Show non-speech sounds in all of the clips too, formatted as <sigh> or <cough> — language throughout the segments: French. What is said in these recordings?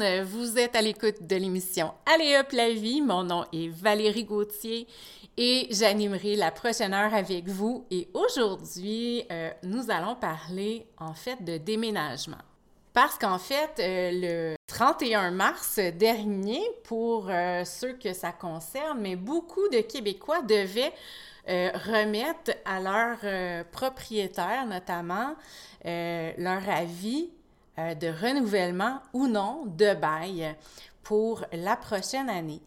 Vous êtes à l'écoute de l'émission Allez hop la vie. Mon nom est Valérie Gauthier et j'animerai la prochaine heure avec vous. Et aujourd'hui, euh, nous allons parler en fait de déménagement. Parce qu'en fait, euh, le 31 mars dernier, pour euh, ceux que ça concerne, mais beaucoup de Québécois devaient remettre à leurs propriétaires, notamment, leur avis de renouvellement ou non de bail pour la prochaine année.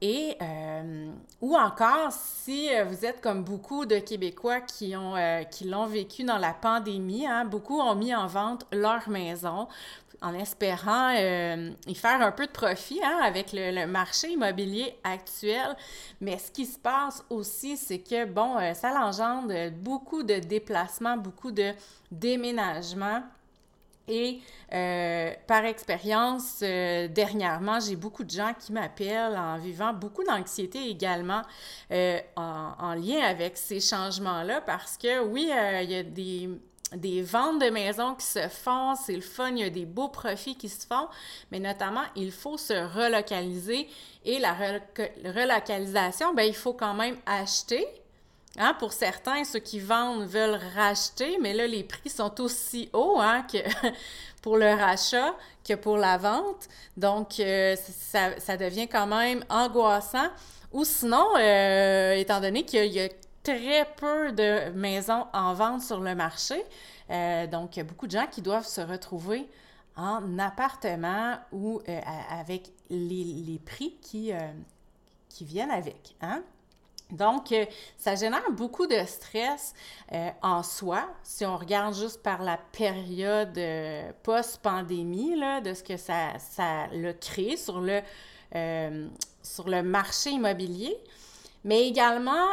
Et, euh, ou encore, si euh, vous êtes comme beaucoup de Québécois qui ont euh, qui l'ont vécu dans la pandémie, hein, beaucoup ont mis en vente leur maison en espérant y faire un peu de profit hein, avec le, le, marché immobilier actuel. Mais ce qui se passe aussi, c'est que, bon, ça engendre beaucoup de déplacements, beaucoup de déménagements et euh, par expérience, euh, dernièrement, j'ai beaucoup de gens qui m'appellent en vivant beaucoup d'anxiété également euh, en, lien avec ces changements-là parce que oui, il y a des, ventes de maisons qui se font, c'est le fun, il y a des beaux profits qui se font, mais notamment, il faut se relocaliser et la relocalisation, ben, il faut quand même acheter Hein, pour certains, ceux qui vendent veulent racheter, mais là, les prix sont aussi hauts hein, que <laughs> pour le rachat que pour la vente. Donc, euh, ça, devient quand même angoissant. Ou sinon, euh, étant donné qu'il y, a très peu de maisons en vente sur le marché, euh, donc il y a beaucoup de gens qui doivent se retrouver en appartement ou avec les, prix qui, viennent avec. Hein? Donc, euh, ça génère beaucoup de stress euh, en soi, si on regarde juste par la période euh, post-pandémie, de ce que ça, ça l'a créé sur le, sur le marché immobilier. Mais également,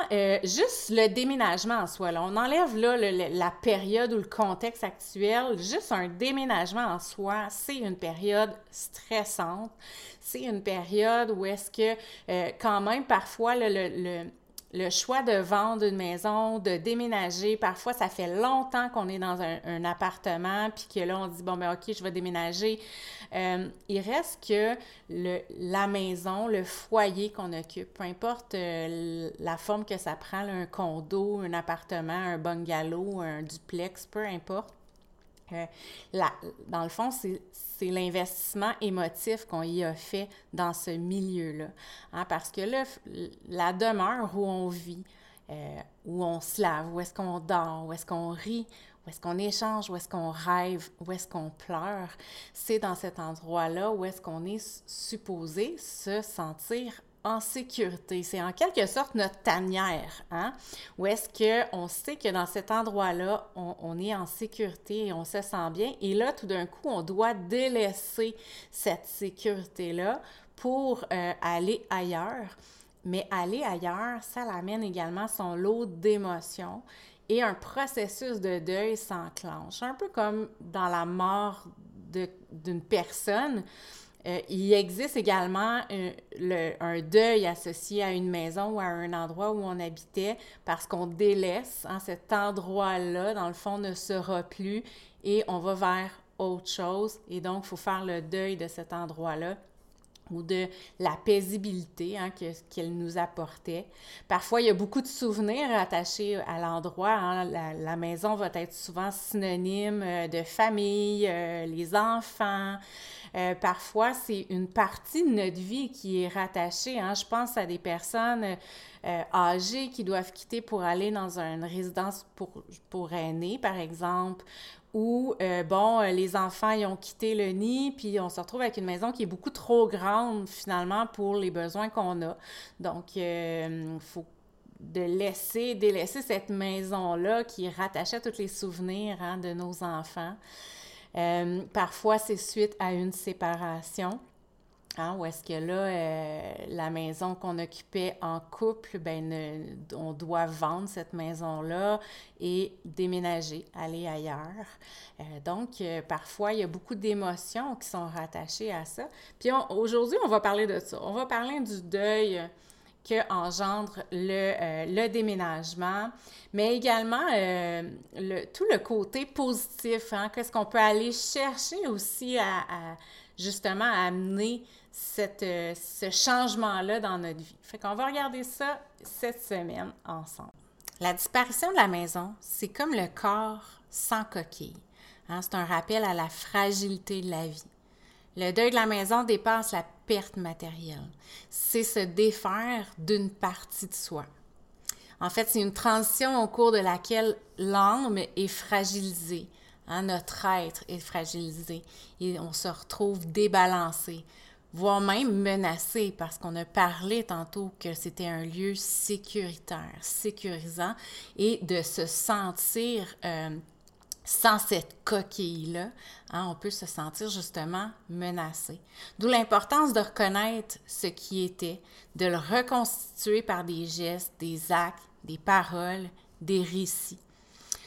juste le déménagement en soi. Là. On enlève là, la période ou le contexte actuel. Juste un déménagement en soi, c'est une période stressante. C'est une période où est-ce que, quand même, parfois, le choix de vendre une maison, de déménager, parfois ça fait longtemps qu'on est dans un, appartement, puis que là on dit bon ben ok je vais déménager. Euh, il reste que le, la maison, le foyer qu'on occupe, peu importe euh, la forme que ça prend, un condo, un appartement, un bungalow, un duplex, peu importe. Euh, dans le fond, c'est c'est l'investissement émotif qu'on y a fait dans ce milieu-là. Hein, parce que là, la demeure où on vit, euh, où on se lave, où est-ce qu'on dort, où est-ce qu'on rit, où est-ce qu'on échange, où est-ce qu'on rêve, où est-ce qu'on pleure, c'est dans cet endroit-là où est-ce qu'on est supposé se sentir en sécurité. C'est en quelque sorte notre tanière, hein? Où est-ce qu'on sait que dans cet endroit-là, on, est en sécurité et on se sent bien. Et là, tout d'un coup, on doit délaisser cette sécurité-là pour euh, aller ailleurs. Mais aller ailleurs, ça l'amène également son lot d'émotions et un processus de deuil s'enclenche. Un peu comme dans la mort d'une personne. Euh, il existe également un, deuil associé à une maison ou à un endroit où on habitait parce qu'on délaisse hein, cet endroit-là, dans le fond, ne sera plus et on va vers autre chose. Et donc, il faut faire le deuil de cet endroit-là ou de la paisibilité hein, qu'elle nous apportait. Parfois, il y a beaucoup de souvenirs attachés à l'endroit. Hein. La, maison va être souvent synonyme euh, de famille, euh, les enfants, euh, parfois, c'est une partie de notre vie qui est rattachée. Hein. Je pense à des personnes euh, âgées qui doivent quitter pour aller dans une résidence pour, pour aînés, par exemple, ou, euh, bon, les enfants, ils ont quitté le nid, puis on se retrouve avec une maison qui est beaucoup trop grande, finalement, pour les besoins qu'on a. Donc, il faut de laisser, délaisser cette maison-là qui rattachait tous les souvenirs hein, de nos enfants. Euh, parfois, c'est suite à une séparation. Hein, où est-ce que là, euh, la maison qu'on occupait en couple, ben, on doit vendre cette maison-là et déménager, aller ailleurs. Euh, donc, parfois, il y a beaucoup d'émotions qui sont rattachées à ça. Puis aujourd'hui, on va parler de ça. On va parler du deuil que engendre le, le déménagement, mais également le, tout le côté positif. Hein, Qu'est-ce qu'on peut aller chercher aussi à, justement amener cette, ce changement-là dans notre vie? Fait qu'on va regarder ça cette semaine ensemble. La disparition de la maison, c'est comme le corps sans coquille. Hein. c'est un rappel à la fragilité de la vie. Le deuil de la maison dépasse la perte matérielle. C'est se défaire d'une partie de soi. En fait, c'est une transition au cours de laquelle l'âme est fragilisée. Hein, notre être est fragilisé et on se retrouve débalancé, voire même menacé parce qu'on a parlé tantôt que c'était un lieu sécuritaire, sécurisant et de se sentir euh, sans cette coquille-là, hein, on peut se sentir justement menacé. D'où l'importance de reconnaître ce qui était, de le reconstituer par des gestes, des actes, des paroles, des récits.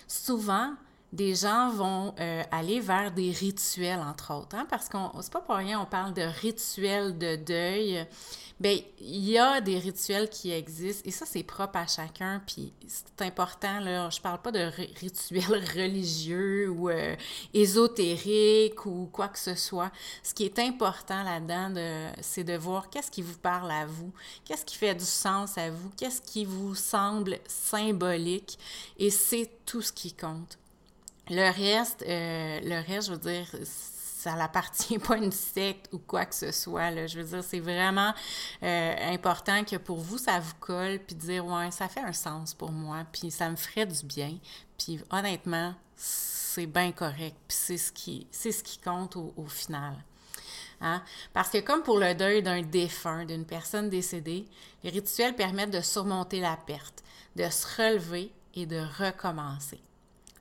Souvent, des gens vont euh, aller vers des rituels, entre autres, hein, parce qu'on c'est pas pour rien, on parle de rituels de deuil. Bien, il y a des rituels qui existent et ça, c'est propre à chacun. Puis c'est important, là, je parle pas de rituels <laughs> religieux ou euh, ésotériques ou quoi que ce soit. Ce qui est important là-dedans, c'est de voir qu'est-ce qui vous parle à vous, qu'est-ce qui fait du sens à vous, qu'est-ce qui vous semble symbolique et c'est tout ce qui compte. Le reste, euh, le reste, je veux dire, ça n'appartient <laughs> pas à une secte ou quoi que ce soit. Là. Je veux dire, c'est vraiment euh, important que pour vous, ça vous colle, puis dire, ouais, ça fait un sens pour moi, puis ça me ferait du bien. Puis honnêtement, c'est bien correct, puis c'est ce qui, c'est ce qui compte au, au final. Hein? Parce que comme pour le deuil d'un défunt, d'une personne décédée, les rituels permettent de surmonter la perte, de se relever et de recommencer.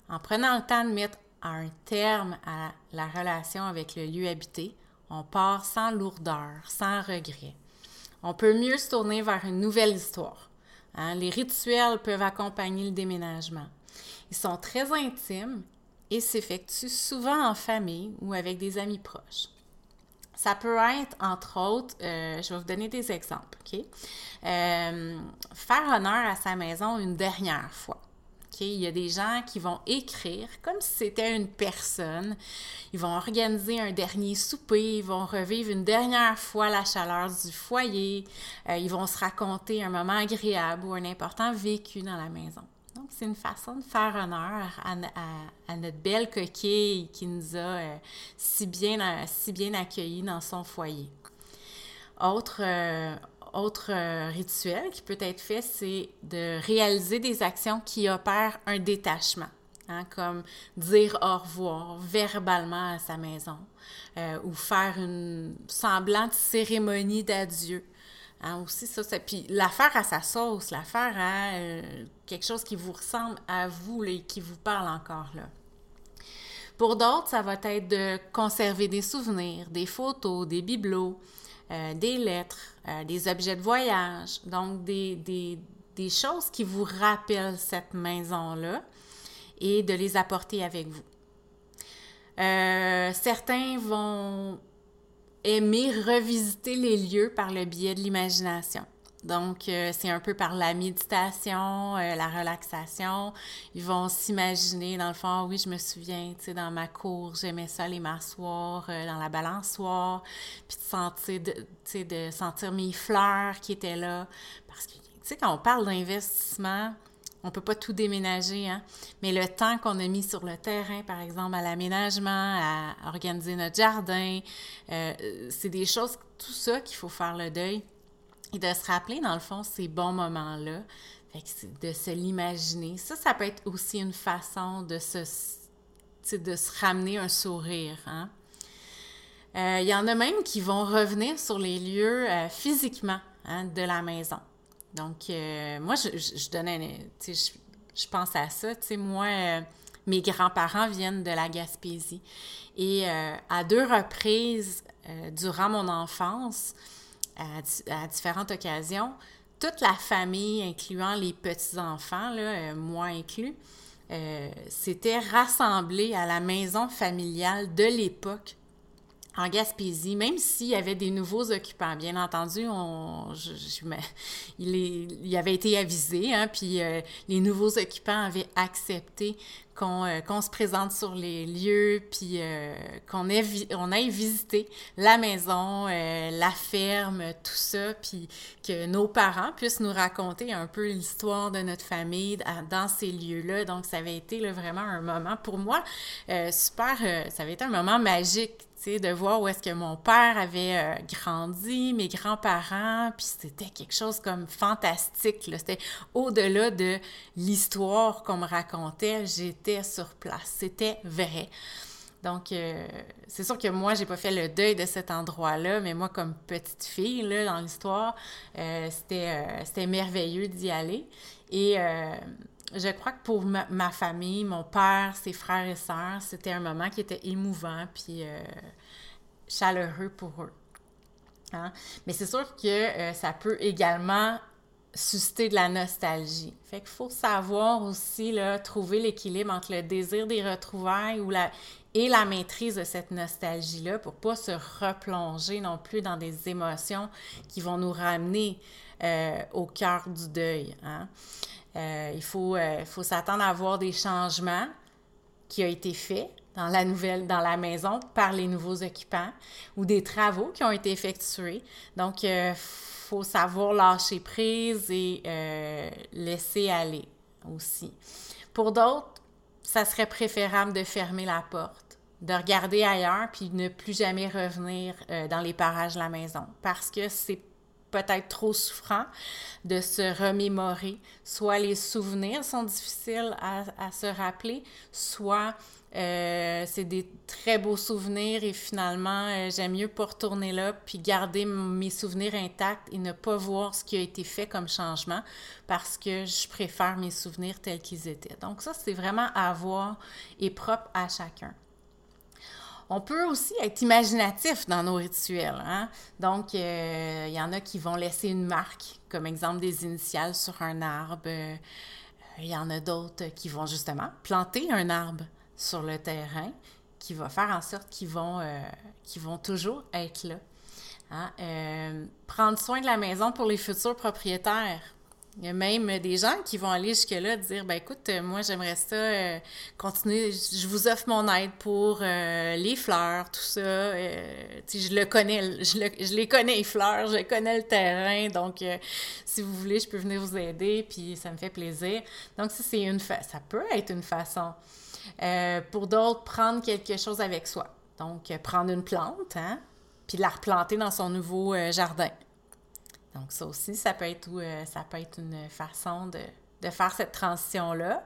En prenant le temps de mettre un terme à la relation avec le lieu habité, on part sans lourdeur, sans regret. On peut mieux se tourner vers une nouvelle histoire. Hein. Les rituels peuvent accompagner le déménagement. Ils sont très intimes et s'effectuent souvent en famille ou avec des amis proches. Ça peut être, entre autres, euh, je vais vous donner des exemples, OK? Euh, faire honneur à sa maison une dernière fois. Il y a des gens qui vont écrire comme si c'était une personne. Ils vont organiser un dernier souper, ils vont revivre une dernière fois la chaleur du foyer, euh, ils vont se raconter un moment agréable ou un important vécu dans la maison. Donc, c'est une façon de faire honneur à, notre belle coquille qui nous a euh, si, bien, euh, si bien accueillis dans son foyer. Autre, autre euh, rituel qui peut être fait, c'est de réaliser des actions qui opèrent un détachement, hein, comme dire au revoir verbalement à sa maison euh, ou faire une semblante cérémonie d'adieu. Hein, aussi, ça, puis l'affaire à sa sauce, l'affaire à euh, quelque chose qui vous ressemble à vous et qui vous parle encore là. Pour d'autres, ça va être de conserver des souvenirs, des photos, des bibelots, euh, des lettres, euh, des objets de voyage, donc des, des, des, choses qui vous rappellent cette maison-là et de les apporter avec vous. Euh, certains vont aimer revisiter les lieux par le biais de l'imagination. Donc, euh, c'est un peu par la méditation, euh, la relaxation. Ils vont s'imaginer, dans le fond, oui, je me souviens, tu sais, dans ma cour, j'aimais ça aller m'asseoir euh, dans la balançoire, puis de sentir, tu sais, de sentir mes fleurs qui étaient là. Parce que, tu sais, quand on parle d'investissement, on peut pas tout déménager, hein? mais le temps qu'on a mis sur le terrain, par exemple, à l'aménagement, à organiser notre jardin, c'est des choses, tout ça qu'il faut faire le deuil et de se rappeler, dans le fond, ces bons moments-là, de se l'imaginer. Ça, ça peut être aussi une façon de se, de se ramener un sourire. Hein? Euh, il y en a même qui vont revenir sur les lieux euh, physiquement hein, de la maison. Donc, euh, moi, je, je, donnais, je, je pense à ça. Moi, mes grands-parents viennent de la Gaspésie. Et à deux reprises, durant mon enfance, à, différentes occasions, toute la famille, incluant les petits-enfants, euh, moi inclus, euh, s'était rassemblée à la maison familiale de l'époque en Gaspésie, même s'il y avait des nouveaux occupants. Bien entendu, on, je, il, est, il, avait été avisé, hein, puis euh, les nouveaux occupants avaient accepté qu'on euh, se présente sur les lieux, puis euh, qu'on on aille visiter la maison, la ferme, tout ça, puis que nos parents puissent nous raconter un peu l'histoire de notre famille dans ces lieux-là. Donc, ça avait été là, vraiment un moment pour moi super, ça avait été un moment magique de voir où est-ce que mon père avait euh, grandi, mes grands-parents, puis c'était quelque chose comme fantastique. C'était au-delà de l'histoire qu'on me racontait, j'étais sur place, c'était vrai. Donc, euh, c'est sûr que moi, j'ai pas fait le deuil de cet endroit-là, mais moi, comme petite fille, là, dans l'histoire, euh, c'était merveilleux d'y aller. Et je crois que pour ma, famille, mon père, ses frères et sœurs, c'était un moment qui était émouvant puis chaleureux pour eux. Hein. Mais c'est sûr que euh, ça peut également susciter de la nostalgie. Fait qu'il faut savoir aussi là, trouver l'équilibre entre le désir des retrouvailles ou la, et la maîtrise de cette nostalgie-là pour pas se replonger non plus dans des émotions qui vont nous ramener euh, au cœur du deuil. Hein. Euh, il faut, faut s'attendre à voir des changements qui ont été faits dans la nouvelle, dans la maison par les nouveaux occupants ou des travaux qui ont été effectués. Donc, il euh, faut savoir lâcher prise et laisser aller aussi. Pour d'autres, ça serait préférable de fermer la porte, de regarder ailleurs puis ne plus jamais revenir dans les parages de la maison parce que c'est peut-être trop souffrant de se remémorer. Soit les souvenirs sont difficiles à, se rappeler, soit euh, c'est des très beaux souvenirs et finalement, euh, j'aime mieux pas retourner là puis garder mes souvenirs intacts et ne pas voir ce qui a été fait comme changement parce que je préfère mes souvenirs tels qu'ils étaient. Donc ça, c'est vraiment à voir et propre à chacun. On peut aussi être imaginatif dans nos rituels. Hein? Donc, euh, il y en a qui vont laisser une marque, comme exemple des initiales sur un arbre. Il y en a d'autres qui vont justement planter un arbre sur le terrain qui va faire en sorte qu'ils vont, euh, vont toujours être là. Hein? prendre soin de la maison pour les futurs propriétaires. Il y a même des gens qui vont aller jusque-là dire ben écoute, moi j'aimerais ça euh, continuer, je vous offre mon aide pour euh, les fleurs, tout ça. Euh, je le connais, je, je, les connais les fleurs, je connais le terrain, donc si vous voulez, je peux venir vous aider, puis ça me fait plaisir. Donc ça c'est une fa ça peut être une façon. Pour d'autres, prendre quelque chose avec soi. Donc prendre une plante, hein, puis la replanter dans son nouveau jardin. Donc, ça aussi, ça peut être, euh, ça peut être une façon de, faire cette transition-là.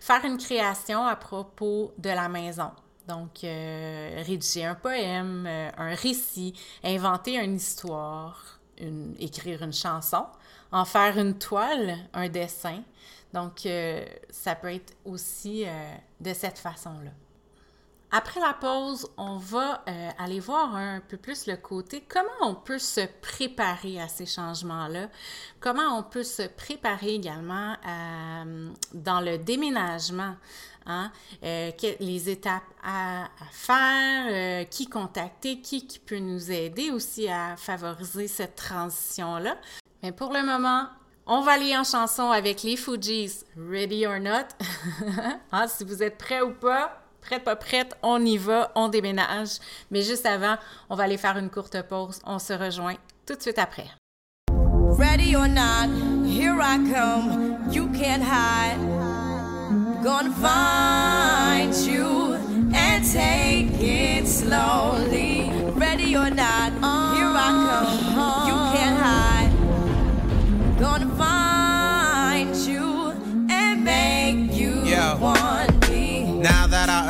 Faire une création à propos de la maison. Donc, euh, rédiger un poème, euh, un récit, inventer une histoire, écrire une chanson, en faire une toile, un dessin. Donc, ça peut être aussi de cette façon-là. Après la pause, on va euh, aller voir un peu plus le côté comment on peut se préparer à ces changements-là, comment on peut se préparer également euh, dans le déménagement. Hein, euh, les étapes à, faire, qui contacter, qui, qui peut nous aider aussi à favoriser cette transition-là? Mais pour le moment, on va aller en chanson avec les Fujis, Ready or Not. <laughs> ah, si vous êtes prêts ou pas, prête, pas prête, on y va, on déménage. Mais juste avant, on va aller faire une courte pause. On se rejoint tout de suite après. Ready or not, here I come. You can't hide. Gonna find you and take it slowly. Ready or not, here I come. You can't hide. Gonna find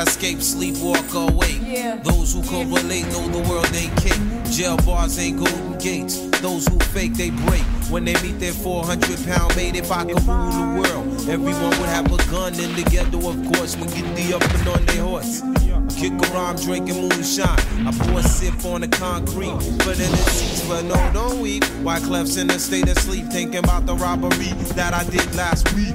escape, sleep, walk awake. Yeah. Those who correlate know the world ain't cake. Jail bars ain't golden gates. Those who fake, they break. When they meet their 400 pound mate, if I could rule the world, everyone would have a gun in the ghetto, of course. When get the up and on their horse. Kick around drinking moonshine. I pour a sip on the concrete, but in the seats, but no, don't weep. Why Clef's in a state of sleep, thinking about the robbery that I did last week.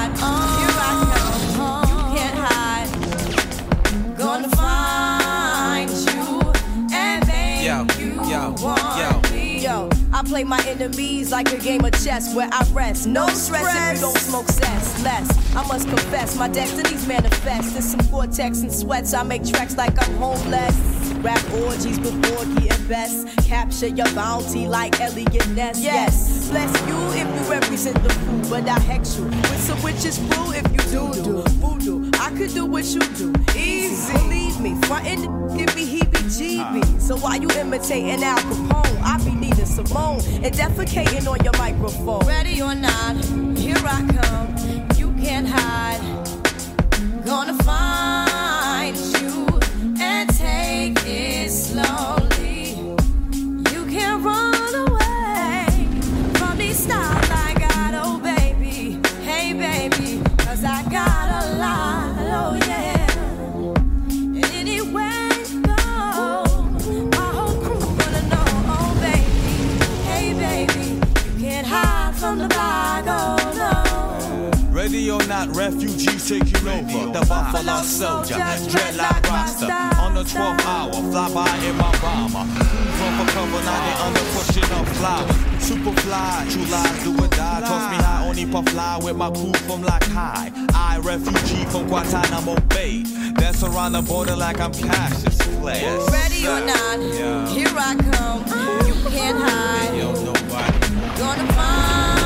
I play my enemies like a game of chess where I rest. No stress if you don't smoke cess. Less, I must confess, my destinies manifest. In some cortex and sweats, I make tracks like I'm homeless. Rap orgies before getting best. Capture your bounty like Elliot Ness. Yes, bless you if you represent the fool, but I hex you with some witches brew if you do do voodoo. I could do what you do, easy. Believe me, frontin' give me heebie-jeebies. So why you imitating Al Capone, I be Simone and defecating on your microphone. Ready or not, here I come. You can't hide. Gonna find not, refugees taking over. The Buffalo Soldier, dreadlock roster. On the 12th hour, fly by in my bomber. From for cover, now they under pushing up flowers. Super fly, true lies do or die. Toss me high, only puff fly with my crew from like high. I, refugee from Guantanamo Bay. Dance around the border like I'm Cassius Clay. Ready or not, here I come. You can't hide. Gonna find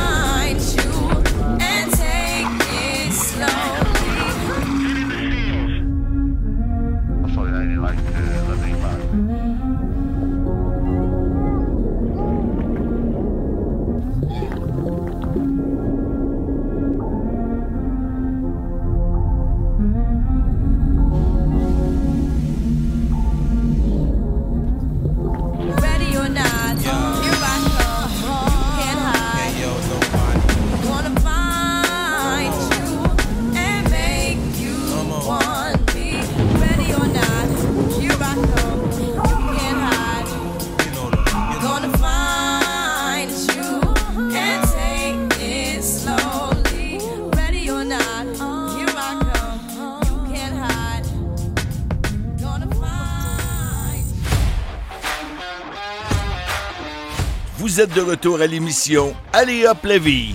Vous êtes de retour à l'émission Allez hop la vie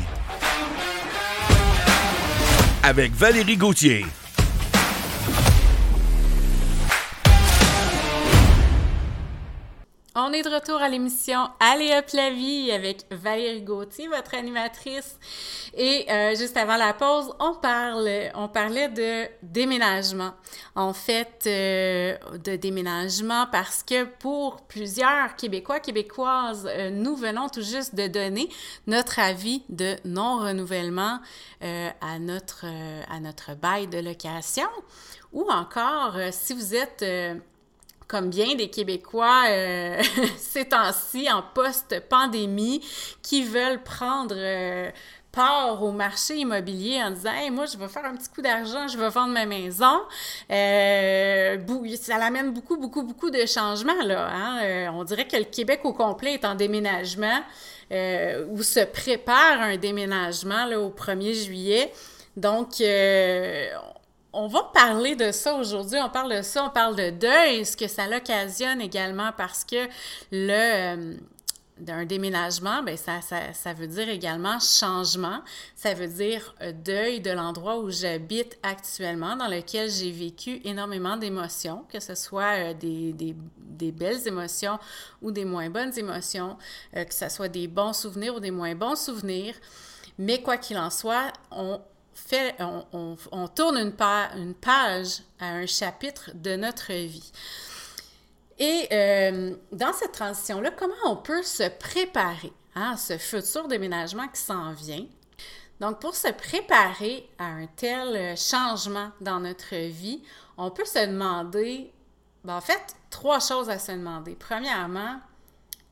avec Valérie Gauthier. On est de retour à l'émission Allez hop la vie avec Valérie Gauthier, votre animatrice. Et euh, juste avant la pause, on parle, on parlait de déménagement. En fait, euh, de déménagement parce que pour plusieurs Québécois, Québécoises, euh, nous venons tout juste de donner notre avis de non-renouvellement à notre à notre bail de location. Ou encore, si vous êtes comme bien des Québécois euh, <laughs> ces temps-ci en post-pandémie qui veulent prendre euh, part au marché immobilier en disant hey, moi je vais faire un petit coup d'argent, je vais vendre ma maison. Euh, ça l'amène beaucoup, beaucoup, beaucoup de changements là. hein. Euh, on dirait que le Québec au complet est en déménagement euh, ou se prépare un déménagement là, au 1er juillet. Donc, euh, on va parler de ça aujourd'hui. On parle de ça, on parle de deuil, ce que ça l'occasionne également parce que le euh, d'un déménagement, ben ça, ça, ça veut dire également changement. Ça veut dire euh, deuil de l'endroit où j'habite actuellement, dans lequel j'ai vécu énormément d'émotions, que ce soit euh, des, des, des belles émotions ou des moins bonnes émotions, que ce soit des bons souvenirs ou des moins bons souvenirs. Mais quoi qu'il en soit, on on, tourne une, pa- une page à un chapitre de notre vie. Et euh, dans cette transition-là, comment on peut se préparer hein, à ce futur déménagement qui s'en vient? Donc, pour se préparer à un tel euh, changement dans notre vie, on peut se demander, ben, en fait, trois choses à se demander. Premièrement,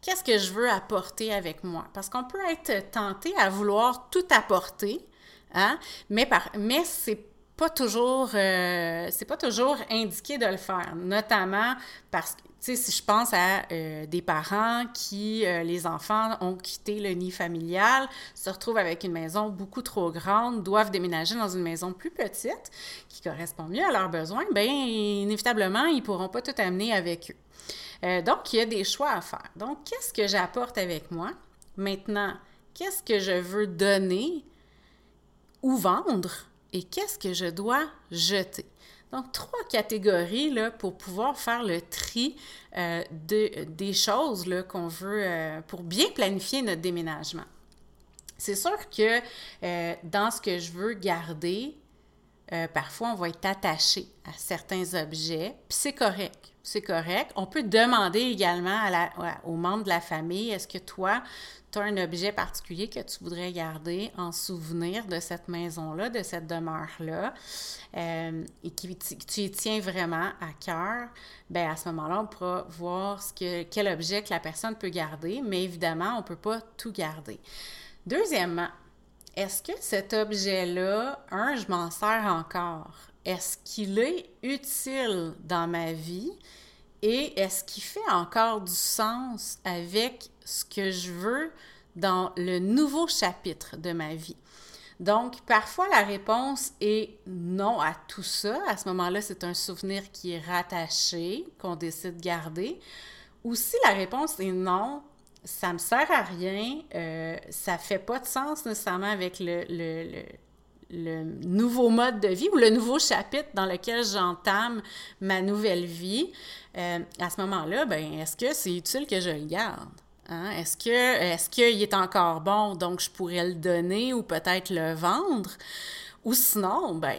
qu'est-ce que je veux apporter avec moi? Parce qu'on peut être tenté à vouloir tout apporter, hein? mais, par, mais c'est pas toujours euh, c'est pas toujours indiqué de le faire notamment parce que tu sais si je pense à euh, des parents qui euh, les enfants ont quitté le nid familial se retrouvent avec une maison beaucoup trop grande doivent déménager dans une maison plus petite qui correspond mieux à leurs besoins ben inévitablement ils pourront pas tout amener avec eux. Donc il y a des choix à faire. Donc qu'est-ce que j'apporte avec moi? Maintenant qu'est-ce que je veux donner ou vendre et qu'est-ce que je dois jeter. Donc, trois catégories là, pour pouvoir faire le tri euh, de, des choses qu'on veut euh, pour bien planifier notre déménagement. C'est sûr que euh, dans ce que je veux garder, parfois on va être attaché à certains objets, puis c'est correct. C'est correct. On peut demander également à la, aux membres de la famille, est-ce que toi, tu as un objet particulier que tu voudrais garder en souvenir de cette maison-là, de cette demeure-là, euh, et qui tu y tiens vraiment à cœur, bien à ce moment-là, on pourra voir quel objet que la personne peut garder, mais évidemment, on ne peut pas tout garder. Deuxièmement, est-ce que cet objet-là, un, je m'en sers encore? Est-ce qu'il est utile dans ma vie? Et est-ce qu'il fait encore du sens avec ce que je veux dans le nouveau chapitre de ma vie? Donc, parfois, la réponse est non à tout ça. À ce moment-là, c'est un souvenir qui est rattaché, qu'on décide de garder. Ou si la réponse est non, ça me sert à rien, euh, ça fait pas de sens nécessairement avec le nouveau mode de vie ou le nouveau chapitre dans lequel j'entame ma nouvelle vie, euh, à ce moment-là, ben, est-ce que c'est utile que je le garde? Hein? Est-ce que est-ce qu'il est encore bon, donc je pourrais le donner ou peut-être le vendre? Ou sinon, ben,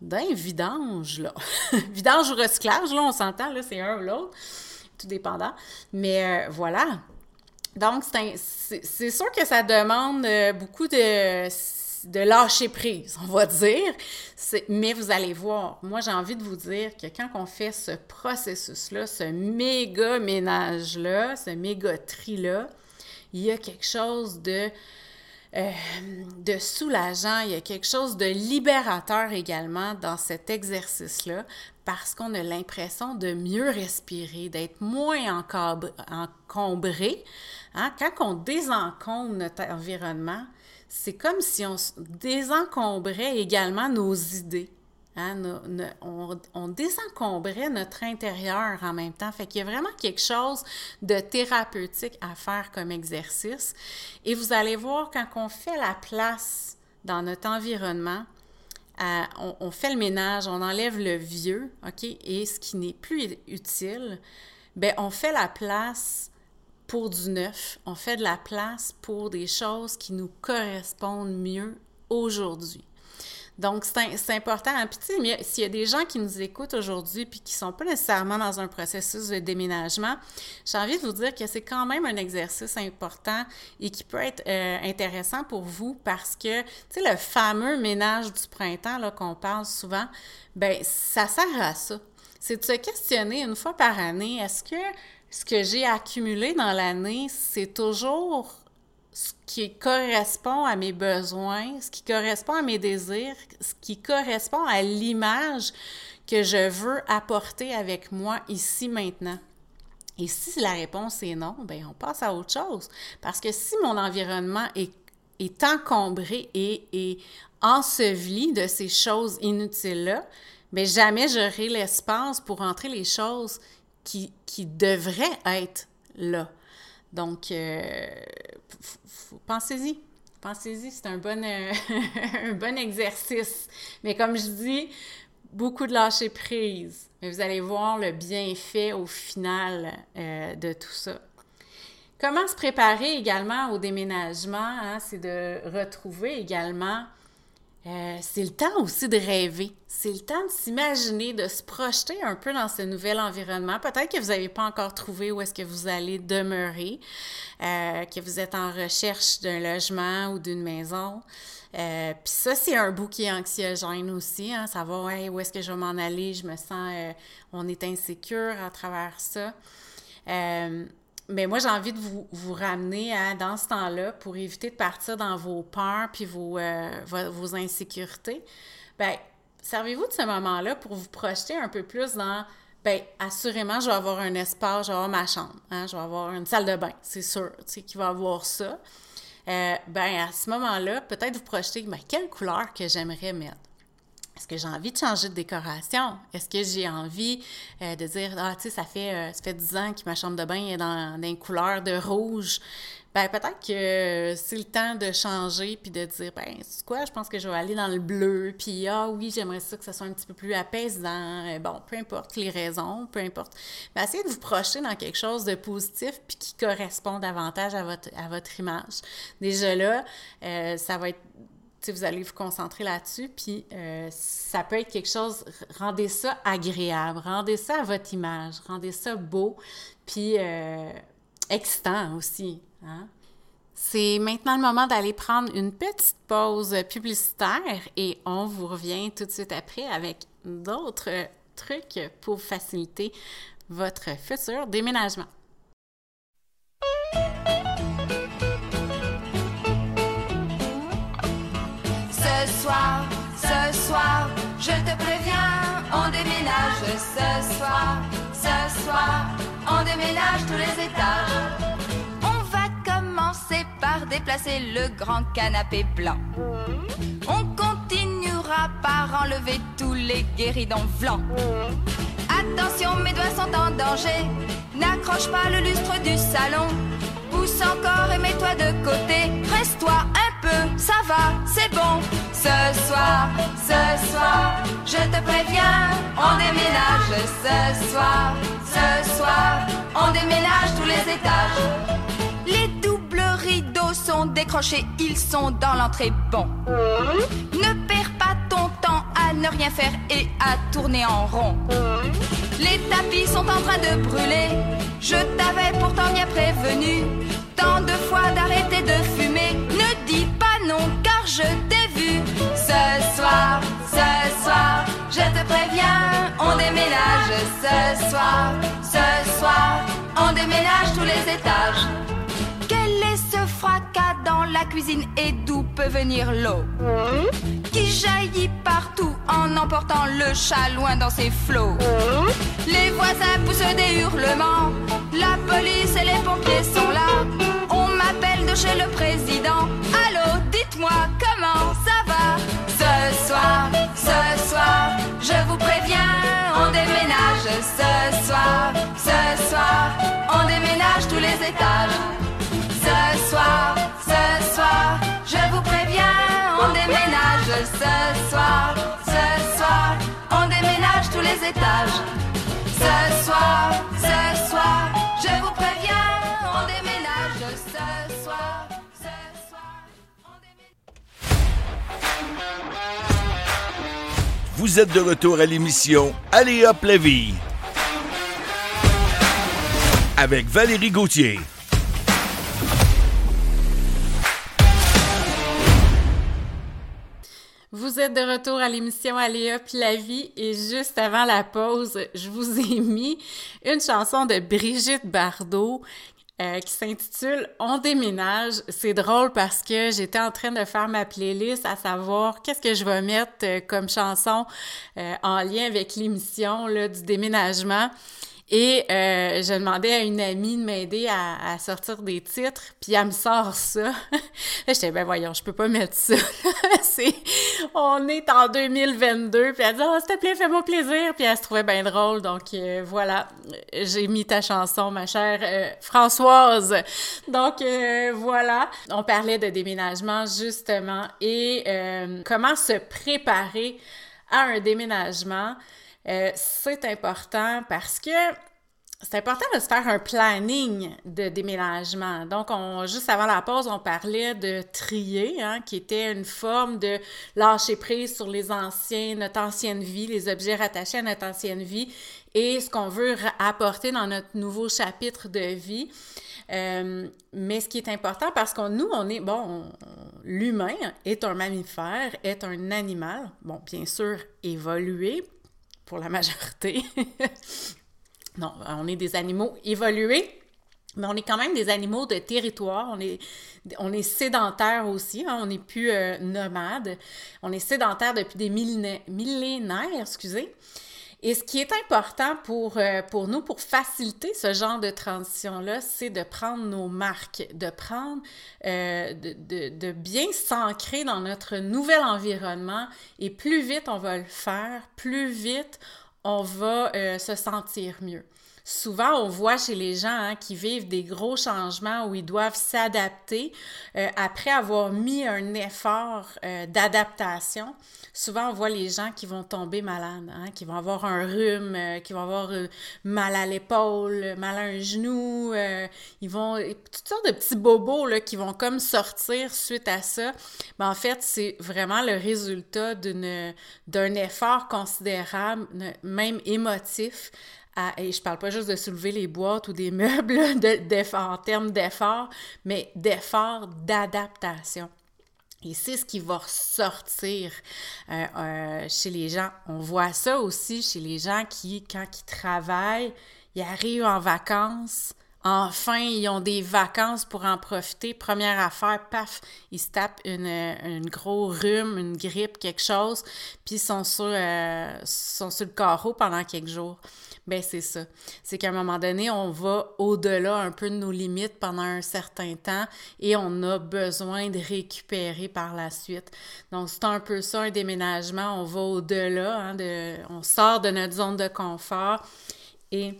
d'un vidange, là. <laughs> vidange ou recyclage, là, on s'entend, là, c'est un ou l'autre, tout dépendant. Mais euh, voilà. Donc, c'est sûr que ça demande euh, beaucoup de de lâcher prise, on va dire. Mais vous allez voir, moi j'ai envie de vous dire que quand on fait ce processus-là, ce méga ménage-là, ce méga tri-là, il y a quelque chose de, euh, soulageant, il y a quelque chose de libérateur également dans cet exercice-là parce qu'on a l'impression de mieux respirer, d'être moins encombré. Hein? Quand on désencombre notre environnement, c'est comme si on désencombrait également nos idées. Hein, on, désencombrait notre intérieur en même temps. Fait qu'il y a vraiment quelque chose de thérapeutique à faire comme exercice. Et vous allez voir, quand on fait la place dans notre environnement, euh, on, fait le ménage, on enlève le vieux, OK, et ce qui n'est plus utile, bien, on fait la place pour du neuf, on fait de la place pour des choses qui nous correspondent mieux aujourd'hui. Donc, c'est important. Puis, s'il y a des gens qui nous écoutent aujourd'hui puis qui ne sont pas nécessairement dans un processus de déménagement, j'ai envie de vous dire que c'est quand même un exercice important et qui peut être euh, intéressant pour vous parce que, tu sais, le fameux ménage du printemps qu'on parle souvent, ben ça sert à ça. C'est de se questionner une fois par année, est-ce que ce que j'ai accumulé dans l'année, c'est toujours ce qui correspond à mes besoins, ce qui correspond à mes désirs, ce qui correspond à l'image que je veux apporter avec moi ici maintenant. Et si la réponse est non, ben on passe à autre chose. Parce que si mon environnement est, encombré et, enseveli de ces choses inutiles-là, bien jamais j'aurai l'espace pour entrer les choses qui, qui devrait être là. Donc, euh, pensez-y. Pensez-y, c'est un bon, euh, <laughs> un bon exercice. Mais comme je dis, beaucoup de lâcher prise. Mais vous allez voir le bienfait au final euh, de tout ça. Comment se préparer également au déménagement? Hein? C'est de retrouver également Euh, c'est le temps aussi de rêver. C'est le temps de s'imaginer, de se projeter un peu dans ce nouvel environnement. Peut-être que vous n'avez pas encore trouvé où est-ce que vous allez demeurer, euh, que vous êtes en recherche d'un logement ou d'une maison. Euh, Puis ça, c'est un bout qui est anxiogène aussi, hein, savoir où est-ce que je vais m'en aller, je me sens, on est insécure à travers ça. Mais moi, j'ai envie de vous, vous ramener dans ce temps-là, pour éviter de partir dans vos peurs puis vos, euh, vos, insécurités. Bien, servez-vous de ce moment-là pour vous projeter un peu plus dans Bien, assurément, je vais avoir un espace, je vais avoir ma chambre, hein, je vais avoir une salle de bain, c'est sûr, tu sais, qui va avoir ça. Euh, ben, à ce moment-là, peut-être vous projeter, ben, quelle couleur que j'aimerais mettre. Est-ce que j'ai envie de changer de décoration? Est-ce que j'ai envie euh, de dire, ah, tu sais, ça fait, euh, ça fait 10 ans que ma chambre de bain est dans, une couleur de rouge. Ben, peut-être que c'est le temps de changer puis de dire, ben, c'est quoi, je pense que je vais aller dans le bleu. Puis, ah oui, j'aimerais ça que ça soit un petit peu plus apaisant. Euh, bon, peu importe les raisons, peu importe. Mais essayez de vous projeter dans quelque chose de positif puis qui correspond davantage à votre, à votre image. Déjà là, ça va être vous allez vous concentrer là-dessus, puis euh, ça peut être quelque chose, rendez ça agréable, rendez ça à votre image, rendez ça beau, puis euh, excitant aussi. Hein. C'est maintenant le moment d'aller prendre une petite pause publicitaire et on vous revient tout de suite après avec d'autres trucs pour faciliter votre futur déménagement. Soir, ce soir, je te préviens, on déménage ce soir, ce soir, on déménage tous les étages. On va commencer par déplacer le grand canapé blanc. On continuera par enlever tous les guéridons blancs. Attention, mes doigts sont en danger. N'accroche pas le lustre du salon. Pousse encore et mets-toi de côté. Reste-toi un peu, ça va, c'est bon. Ce soir, ce soir, je te préviens, on déménage. Ce soir, ce soir, on déménage tous les étages. Les doubles rideaux sont décrochés, ils sont dans l'entrée. Bon. Ne perds pas ton temps à ne rien faire et à tourner en rond. Les tapis sont en train de brûler. Je t'avais pourtant bien prévenu. Tant de fois d'arrêter de fumer. Ne dis pas non car je t'ai vu. Ce soir, ce soir, je te préviens, on déménage. Ce soir, ce soir, on déménage tous les étages. La cuisine et d'où peut venir l'eau Qui jaillit partout en emportant le chat loin dans ses flots. Les voisins poussent des hurlements, la police et les pompiers sont là. On m'appelle de chez le président. Allô, dites-moi comment ça va? Ce soir, ce soir, je vous préviens, on déménage. Ce soir, ce soir, on déménage tous les étages. Vous êtes de retour à l'émission Allez hop la vie avec Valérie Gauthier. Vous êtes de retour à l'émission Aléa puis la vie et juste avant la pause, je vous ai mis une chanson de Brigitte Bardot euh, qui s'intitule On déménage. C'est drôle parce que j'étais en train de faire ma playlist à savoir qu'est-ce que je vais mettre euh, comme chanson euh, en lien avec l'émission du déménagement. Et euh, je demandais à une amie de m'aider à, sortir des titres, puis elle me sort ça. <laughs> là, j'étais, ben voyons, je peux pas mettre ça. <laughs> c'est, on est en 2022, puis elle dit, oh, s'il te plaît, fais-moi plaisir. Puis elle se trouvait bien drôle, donc euh, voilà, j'ai mis ta chanson, ma chère euh, Françoise. Donc euh, voilà, on parlait de déménagement justement et euh, comment se préparer à un déménagement. Euh, c'est important parce que c'est important de se faire un planning de déménagement. Donc, on, juste avant la pause, on parlait de trier, hein, qui était une forme de lâcher prise sur les anciens, notre ancienne vie, les objets rattachés à notre ancienne vie et ce qu'on veut apporter dans notre nouveau chapitre de vie. Euh, mais ce qui est important, parce que nous, on est, bon, l'humain est un mammifère, est un animal, bon, bien sûr, évolué pour la majorité. <laughs> non, on est des animaux évolués, mais on est quand même des animaux de territoire. On est, on est sédentaires aussi. Hein, on n'est plus euh, nomades. On est sédentaires depuis des millénaires excusez. Et ce qui est important pour, euh, pour nous, pour faciliter ce genre de transition-là, c'est de prendre nos marques, de prendre, euh, de, de, bien s'ancrer dans notre nouvel environnement. Et plus vite on va le faire, plus vite on va euh, se sentir mieux. Souvent, on voit chez les gens hein, qui vivent des gros changements où ils doivent s'adapter euh, après avoir mis un effort euh, d'adaptation. Souvent, on voit les gens qui vont tomber malades, hein, qui vont avoir un rhume, euh, qui vont avoir mal à l'épaule, mal à un genou. ils vont toutes sortes de petits bobos là, qui vont comme sortir suite à ça. Mais en fait, c'est vraiment le résultat d'un effort considérable, même émotif et je parle pas juste de soulever les boîtes ou des meubles en termes d'effort, mais d'effort d'adaptation. Et c'est ce qui va ressortir euh, euh, chez les gens. On voit ça aussi chez les gens qui, quand ils travaillent, ils arrivent en vacances, Enfin, ils ont des vacances pour en profiter. Première affaire, paf, ils se tapent une, une gros rhume, une grippe, quelque chose, puis ils sont sur, euh, sont sur le carreau pendant quelques jours. Ben c'est ça. C'est qu'à un moment donné, on va au-delà un peu de nos limites pendant un certain temps et on a besoin de récupérer par la suite. Donc c'est un peu ça un déménagement. On va au-delà, hein, de, on sort de notre zone de confort et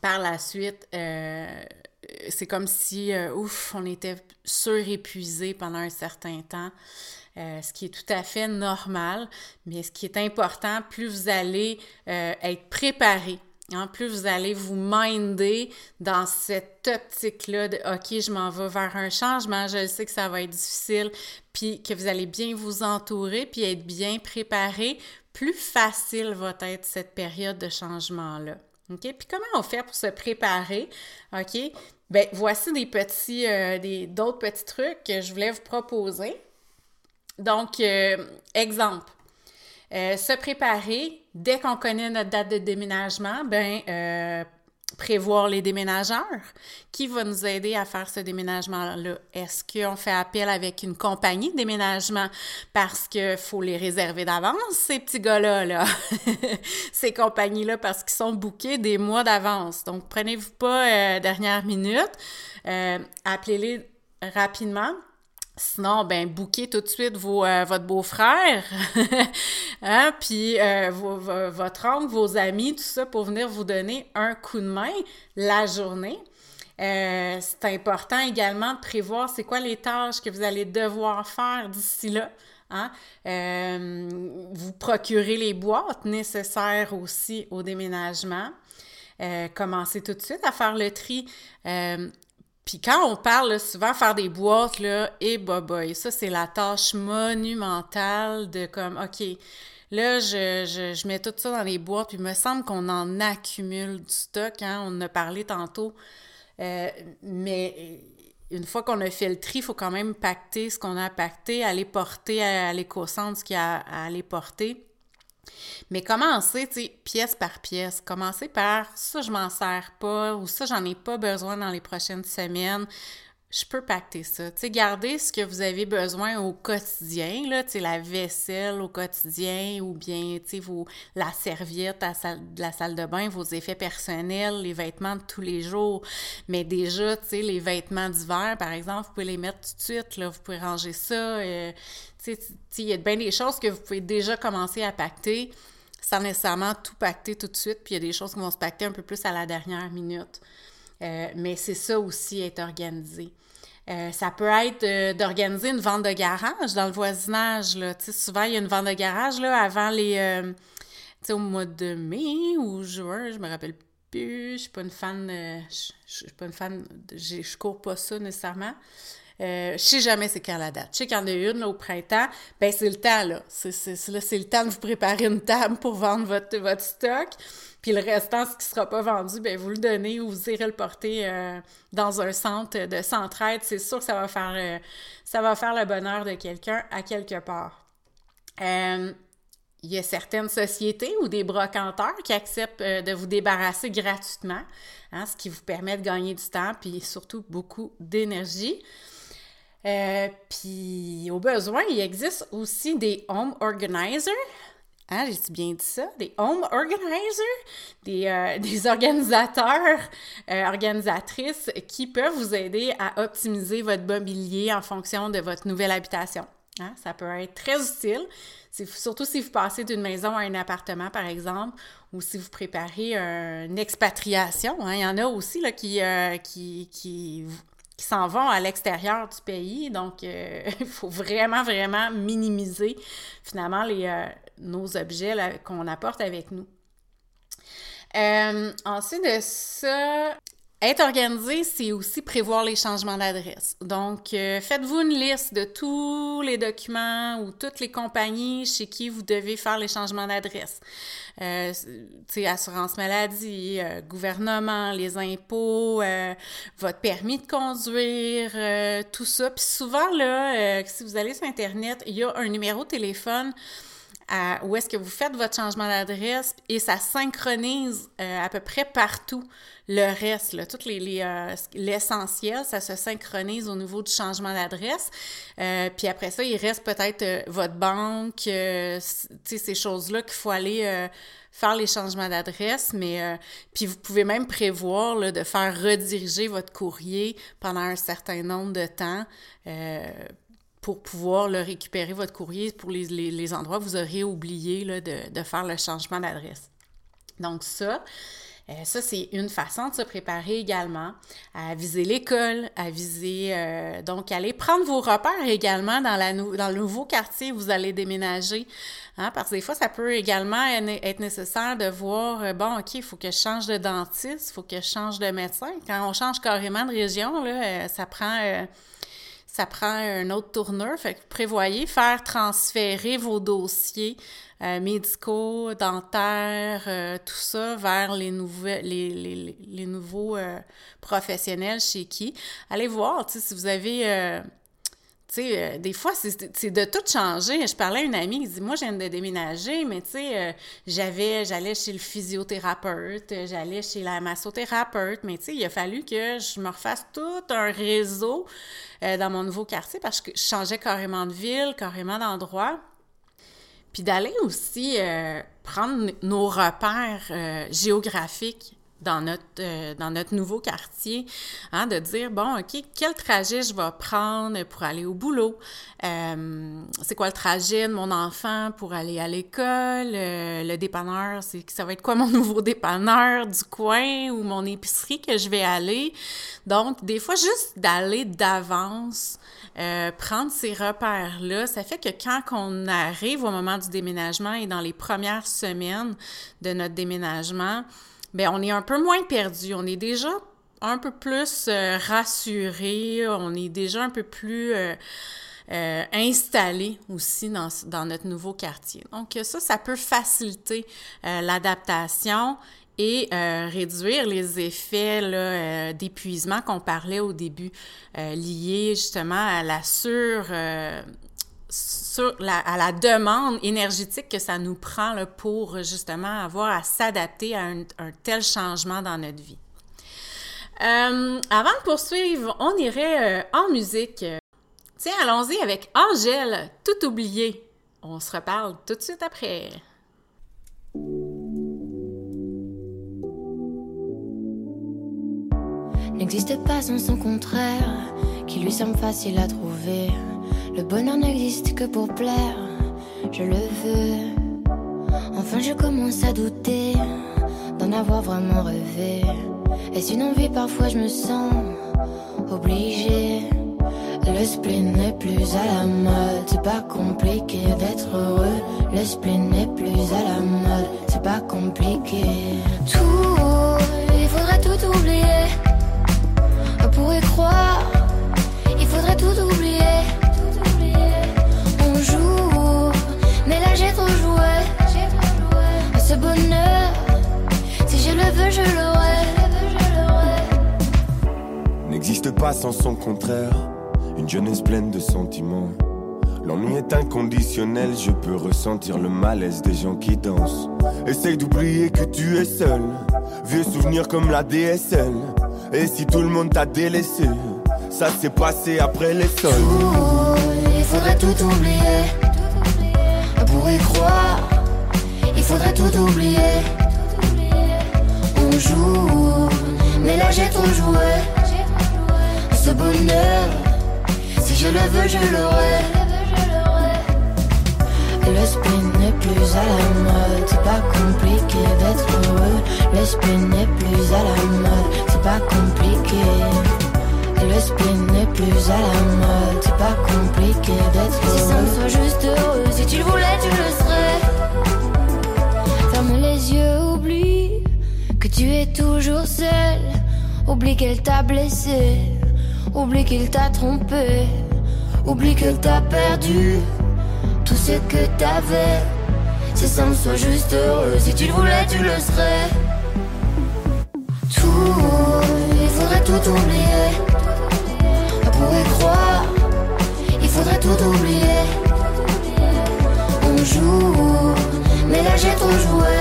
par la suite, euh, c'est comme si, euh, ouf, on était surépuisé pendant un certain temps, euh, ce qui est tout à fait normal. Mais ce qui est important, plus vous allez être préparé, hein, plus vous allez vous minder dans cette optique-là de OK, je m'en vais vers un changement, je sais que ça va être difficile, puis que vous allez bien vous entourer, puis être bien préparé, plus facile va être cette période de changement-là. OK? Puis comment on fait pour se préparer? OK? Bien, voici des petits, euh, d'autres petits trucs que je voulais vous proposer. Donc, euh, exemple, euh, se préparer dès qu'on connaît notre date de déménagement, ben prévoir les déménageurs. Qui va nous aider à faire ce déménagement-là? Est-ce qu'on fait appel avec une compagnie de déménagement parce qu'il faut les réserver d'avance, ces petits gars-là, là? <laughs> ces compagnies-là, parce qu'ils sont bookés des mois d'avance. Donc, prenez-vous pas euh, dernière minute. Euh, appelez-les rapidement Sinon, ben, bouquez tout de suite vos, euh, votre beau-frère, <laughs> hein, puis euh, votre oncle, vos amis, tout ça, pour venir vous donner un coup de main la journée. Euh, c'est important également de prévoir c'est quoi les tâches que vous allez devoir faire d'ici là. Hein? vous procurez les boîtes nécessaires aussi au déménagement. commencez tout de suite à faire le tri. Puis quand on parle souvent faire des boîtes, là, et bah boy, ça c'est la tâche monumentale de comme, OK, là, je, je, mets tout ça dans les boîtes, puis il me semble qu'on en accumule du stock, hein, on en a parlé tantôt. Euh, mais une fois qu'on a fait le tri, il faut quand même pacter ce qu'on a pacté, aller porter à, l'éco-centre ce qu'il y a à aller porter. Mais commencez, tu sais, pièce par pièce. Commencez par ça, je m'en sers pas ou ça, j'en ai pas besoin dans les prochaines semaines. Je peux pacter ça. Tu sais, gardez ce que vous avez besoin au quotidien, là, tu sais, la vaisselle au quotidien ou bien, tu sais, la serviette à de la salle de bain, vos effets personnels, les vêtements de tous les jours. Mais déjà, tu sais, les vêtements d'hiver, par exemple, vous pouvez les mettre tout de suite, là, vous pouvez ranger ça. Euh, il y a bien des choses que vous pouvez déjà commencer à pacter sans nécessairement tout pacter tout de suite, puis il y a des choses qui vont se pacter un peu plus à la dernière minute. Euh, mais c'est ça aussi, être organisé. Euh, ça peut être euh, d'organiser une vente de garage dans le voisinage. Là. souvent, il y a une vente de garage là, avant les. au mois de mai ou juin, je me rappelle plus. Je suis pas une fan. euh, je suis pas une fan. Je cours pas ça nécessairement. Euh, je sais jamais c'est quand la date. Je sais qu'il y en a une au printemps. Ben, c'est le temps, là, c'est le temps de vous préparer une table pour vendre votre, votre stock. Puis le restant, ce qui sera pas vendu, ben, vous le donnez ou vous irez le porter euh, dans un centre de centraide. C'est sûr que ça va faire, euh, ça va faire le bonheur de quelqu'un à quelque part. Euh, il y a certaines sociétés ou des brocanteurs qui acceptent de vous débarrasser gratuitement, hein, ce qui vous permet de gagner du temps puis surtout beaucoup d'énergie. Puis au besoin, il existe aussi des home organizers. Hein, j'ai bien dit ça? Des home organizers, des, euh, <laughs> des organisateurs, euh, organisatrices qui peuvent vous aider à optimiser votre mobilier en fonction de votre nouvelle habitation. Hein, ça peut être très utile, surtout si vous passez d'une maison à un appartement, par exemple, ou si vous préparez une expatriation. hein. Il y en a aussi là, qui, euh, qui, qui, s'en vont à l'extérieur du pays. Donc, <laughs> il faut vraiment, vraiment minimiser finalement les, nos objets qu'on apporte avec nous. Euh, ensuite de ça, être organisé, c'est aussi prévoir les changements d'adresse. Donc, euh, faites-vous une liste de tous les documents ou toutes les compagnies chez qui vous devez faire les changements d'adresse. Euh, assurance maladie, euh, gouvernement, les impôts, votre permis de conduire, tout ça. Puis souvent, là, si vous allez sur Internet, il y a un numéro de téléphone à- où est-ce que vous faites votre changement d'adresse et ça synchronise euh, à peu près partout le reste, là, tout les, les, euh, l'essentiel, ça se synchronise au niveau du changement d'adresse. Euh, puis après ça, il reste peut-être euh, votre banque, euh, ces choses-là qu'il faut aller euh, faire les changements d'adresse, mais euh, puis vous pouvez même prévoir là, de faire rediriger votre courrier pendant un certain nombre de temps. euh, pour pouvoir le récupérer votre courrier pour les, les, les endroits où vous auriez oublié là, de, de faire le changement d'adresse. Donc ça, euh, ça c'est une façon de se préparer également à viser l'école, à viser euh, donc aller prendre vos repères également dans, la dans le nouveau quartier où vous allez déménager. Hein, parce que des fois, ça peut également être nécessaire de voir, euh, bon, OK, il faut que je change de dentiste, il faut que je change de médecin. Quand on change carrément de région, là, ça prend... ça prend un autre tourneur. Fait prévoyez faire transférer vos dossiers euh, médicaux, dentaires, euh, tout ça vers les, nouveaux euh, professionnels chez qui. Allez voir, si vous avez... tu sais, euh, des fois, c'est de tout changer. Je parlais à une amie qui dit Moi, je viens de déménager, mais tu sais, euh, j'allais chez le physiothérapeute, euh, j'allais chez la massothérapeute, mais tu sais, il a fallu que je me refasse tout un réseau dans mon nouveau quartier parce que je changeais carrément de ville, carrément d'endroit. Puis d'aller aussi prendre nos repères géographiques dans notre, euh, dans notre nouveau quartier, hein, de dire, bon, OK, quel trajet je vais prendre pour aller au boulot? Euh, c'est quoi le trajet de mon enfant pour aller à l'école? Euh, le dépanneur, c'est ça va être quoi mon <laughs> nouveau dépanneur du coin ou mon épicerie que je vais aller? Donc, des fois, juste d'aller d'avance, euh, prendre ces repères-là, ça fait que quand on arrive au moment du déménagement et dans les premières semaines de notre déménagement, ben on est un peu moins perdu. On est déjà un peu plus euh, rassuré. On est déjà un peu plus euh, euh, installé aussi dans, notre nouveau quartier. Donc ça, ça peut faciliter l'adaptation et réduire les effets d'épuisement qu'on parlait au début, liés justement à la sur... à la demande énergétique que ça nous prend pour justement avoir à s'adapter à un, tel changement dans notre vie. Euh, avant de poursuivre, on irait euh, en musique. Tiens, allons-y avec Angèle, tout oublié. On se reparle tout de suite après. N'existe pas son contraire, qui lui semble facile à trouver. Le bonheur n'existe que pour plaire, je le veux. Enfin, je commence à douter d'en avoir vraiment rêvé. Est-ce une envie Parfois, je me sens obligée. Le Le spleen n'est plus à la mode, c'est pas compliqué d'être heureux. Le spleen n'est plus à la mode, c'est pas compliqué. Tout, il faudrait tout oublier. On pourrait croire, Ce bonheur, si je le veux, je l'aurai. N'existe pas sans son contraire. Une jeunesse pleine de sentiments. L'ennui est inconditionnel, je peux ressentir le malaise des gens qui dansent. Essaye d'oublier que tu es seul. Vieux souvenirs comme la DSL. Et si tout le monde t'a délaissé, ça s'est passé après les sols. Il faudrait tout oublier. Pour y croire, faudrait tout oublier. On joue, mais là j'ai trop joué. Ce bonheur, si je le veux, je l'aurai. Le spin n'est plus à la mode, c'est pas compliqué d'être heureux. Le spin n'est plus à la mode, c'est pas compliqué. Le spin n'est plus à la mode, c'est pas compliqué d'être heureux. Si ça me soit juste heureux, si tu le voulais, tu le serais. Ferme les yeux, oublie que tu es toujours seul. Oublie qu'elle t'a blessé, oublie qu'il t'a trompé, oublie qu'elle t'a perdu tout ce que t'avais. Si ça me soit juste heureux, si tu le voulais, tu le serais. Tout, il faudrait tout oublier. Pour y croire, il faudrait tout oublier. On joue, mais là j'ai trop joué.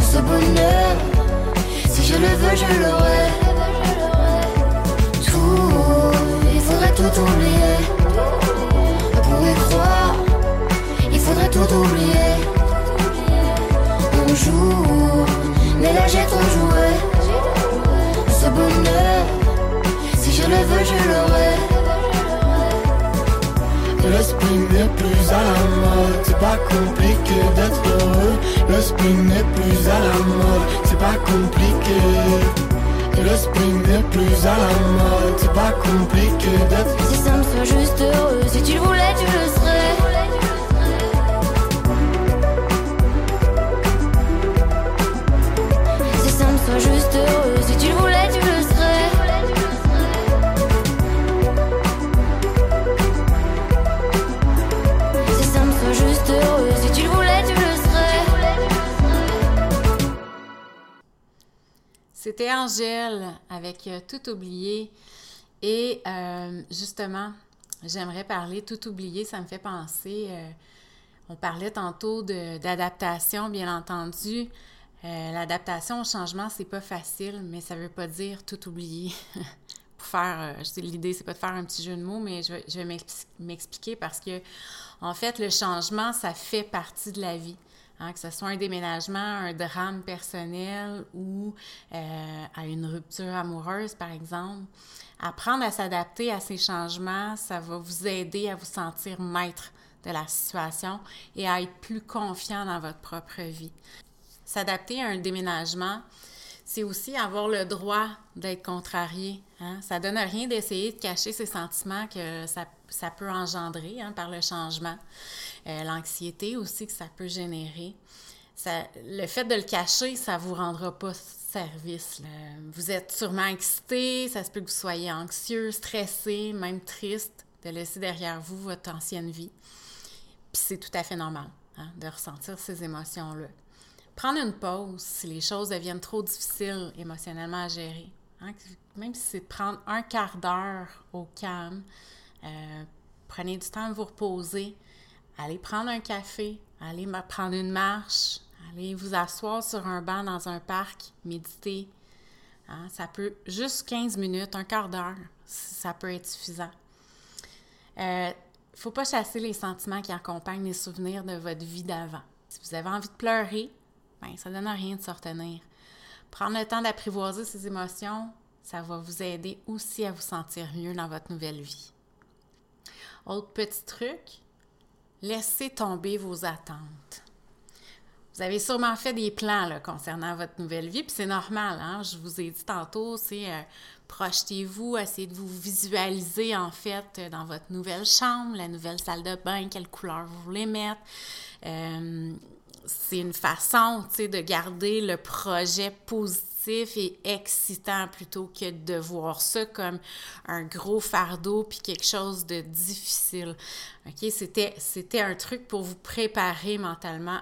Ce bonheur, si je le veux, je l'aurai. Tout, il faudrait tout oublier. Pour y croire, il faudrait tout oublier. On joue, mais là j'ai trop joué. Ce bonheur, si je le veux, je l'aurai. Le spin n'est plus à la mode, c'est pas compliqué d'être heureux. Le spin n'est plus à la mode, c'est pas compliqué. Le spin n'est plus à la mode, c'est pas compliqué d'être Si ça me soit juste heureux, si tu le voulais, tu le serais. C'était Angèle avec euh, Tout oublié. Et euh, justement, j'aimerais parler Tout oublié, ça me fait penser. euh, on parlait tantôt d'adaptation, bien entendu. L'adaptation au changement, c'est pas facile, mais ça veut pas dire tout oublier. <laughs> Pour faire, je l'idée, c'est pas de faire un petit jeu de mots, mais je vais, je vais m'expli- m'expliquer parce que, en fait, le changement, ça fait partie de la vie. Hein, que ce soit un déménagement, un drame personnel ou euh, à une rupture amoureuse, par exemple. Apprendre à s'adapter à ces changements, ça va vous aider à vous sentir maître de la situation et à être plus confiant dans votre propre vie. S'adapter à un déménagement, c'est aussi avoir le droit d'être contrarié. Hein? Ça donne rien d'essayer de cacher ces sentiments que ça, peut engendrer hein, par le changement. Euh, L'anxiété aussi que ça peut générer. Ça- le fait de le cacher, ça vous rendra pas service. Vous êtes sûrement excité, ça se peut que vous soyez anxieux, stressé, même triste de laisser derrière vous votre ancienne vie. Puis c'est tout à fait normal hein, de ressentir ces émotions-là. Prendre une pause si les choses deviennent trop difficiles émotionnellement à gérer. hein, Même si c'est prendre un quart d'heure au calme, euh, prenez du temps de vous reposer, allez prendre un café, allez prendre une marche, allez vous asseoir sur un banc dans un parc, méditer. hein. ça peut juste 15 minutes, un quart d'heure, ça peut être suffisant. Il ne faut pas chasser les sentiments qui accompagnent les souvenirs de votre vie d'avant. Si vous avez envie de pleurer, ben, ça ne donne rien de se retenir. Prendre le temps d'apprivoiser ces émotions, ça va vous aider aussi à vous sentir mieux dans votre nouvelle vie. Autre petit truc, laissez tomber vos attentes. Vous avez sûrement fait des plans concernant votre nouvelle vie, puis c'est normal. Hein? Je vous ai dit tantôt, c'est euh, projetez-vous, essayez de vous visualiser en fait dans votre nouvelle chambre, la nouvelle salle de bain, quelle couleur vous voulez mettre. Euh, c'est une façon, de garder le projet positif et excitant plutôt que de voir ça comme un gros fardeau puis quelque chose de difficile. OK, c'était c'était un truc pour vous préparer mentalement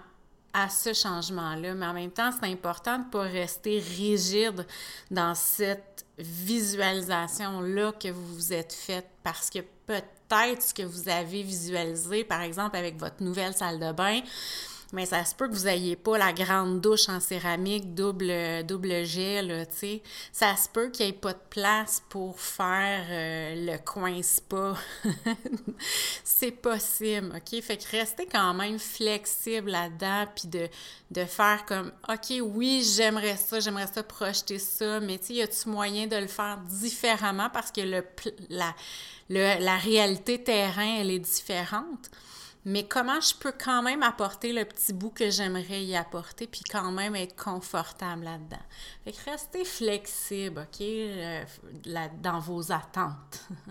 à ce changement-là, mais en même temps, c'est important de ne pas rester rigide dans cette visualisation-là que vous vous êtes faite parce que peut-être ce que vous avez visualisé, par exemple avec votre nouvelle salle de bain, mais ça se peut que vous n'ayez pas la grande douche en céramique double, double jet, tu sais. Ça se peut qu'il n'y ait pas de place pour faire euh, le coin spa. <laughs> c'est possible, OK? Fait que restez quand même flexible là-dedans, puis de, de faire comme, OK, oui, j'aimerais ça, j'aimerais ça projeter ça, mais tu sais, y a-tu moyen de le faire différemment parce que le, la, le, la réalité terrain, elle est différente? Mais comment je peux quand même apporter le petit bout que j'aimerais y apporter, puis quand même être confortable là-dedans? Fait que restez flexible, OK, euh, dans vos attentes. <laughs>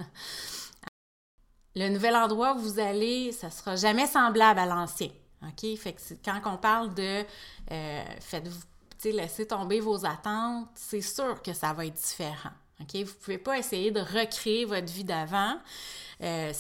le nouvel endroit où vous allez, ça sera jamais semblable à l'ancien, OK? Fait que quand on parle de euh, faites-vous, laissez tomber vos attentes, c'est sûr que ça va être différent, OK? Vous pouvez pas essayer de recréer votre vie d'avant. Euh,